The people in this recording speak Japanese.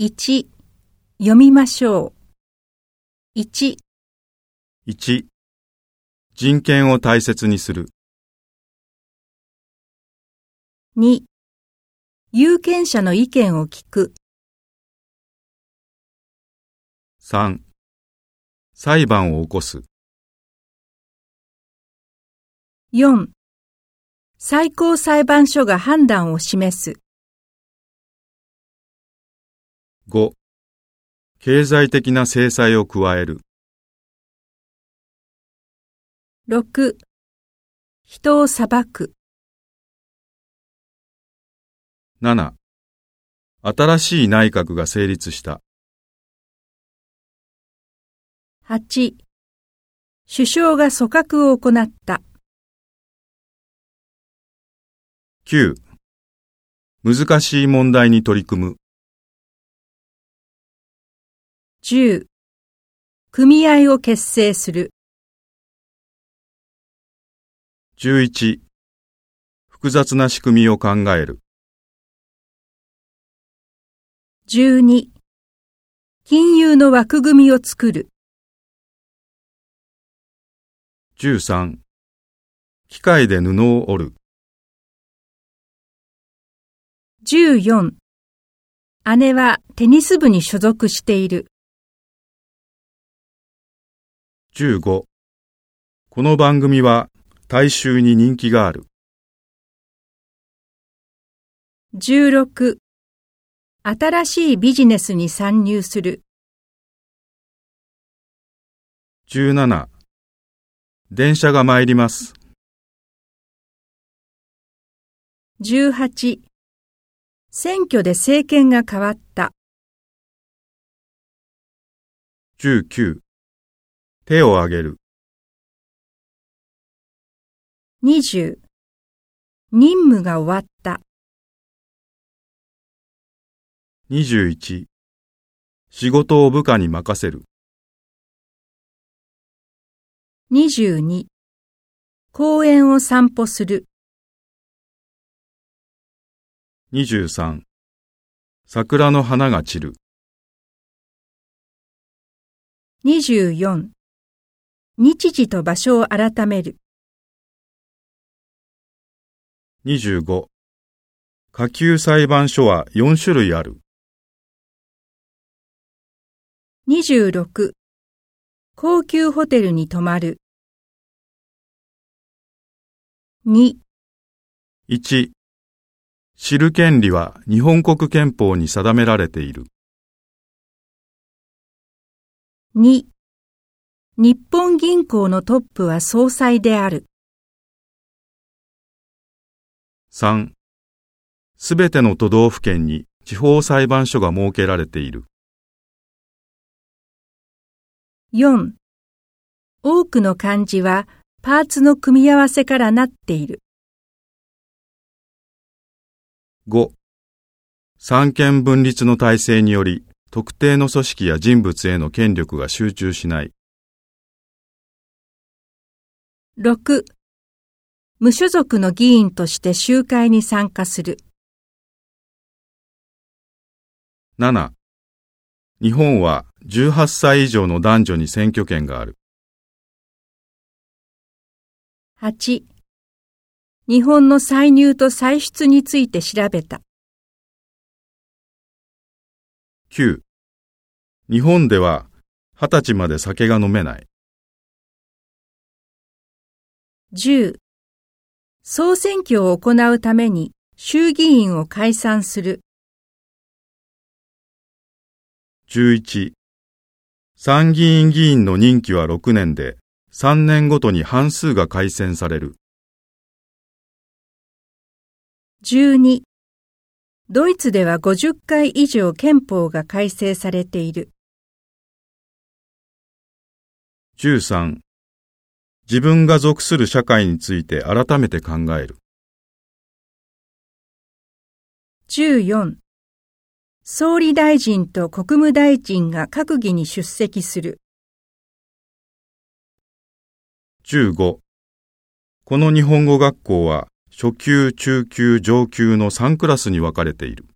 1読みましょう。1、1、人権を大切にする。2有権者の意見を聞く。3、裁判を起こす。4最高裁判所が判断を示す。5、経済的な制裁を加える。6人を裁く。7、新しい内閣が成立した。8首相が組閣を行った。9、難しい問題に取り組む。10組合を結成する。11、複雑な仕組みを考える。12金融の枠組みを作る。13、機械で布を織る。14姉はテニス部に所属している。15この番組は大衆に人気がある。16新しいビジネスに参入する。17電車が参ります。18選挙で政権が変わった。19手を挙げる。20任務が終わった。21仕事を部下に任せる。22公園を散歩する。23桜の花が散る。24日時と場所を改める。25下級裁判所は4種類ある。26高級ホテルに泊まる。2 1知る権利は日本国憲法に定められている。2日本銀行のトップは総裁である。3すべての都道府県に地方裁判所が設けられている。4多くの漢字はパーツの組み合わせからなっている。5三権分立の体制により特定の組織や人物への権力が集中しない。6無所属の議員として集会に参加する。7日本は18歳以上の男女に選挙権がある。8日本の歳入と歳出について調べた。9日本では20歳まで酒が飲めない。10総選挙を行うために衆議院を解散する。11参議院議員の任期は6年で3年ごとに半数が改選される。12ドイツでは50回以上憲法が改正されている。13自分が属する社会について改めて考える。14総理大臣と国務大臣が閣議に出席する。15この日本語学校は初級、中級、上級の3クラスに分かれている。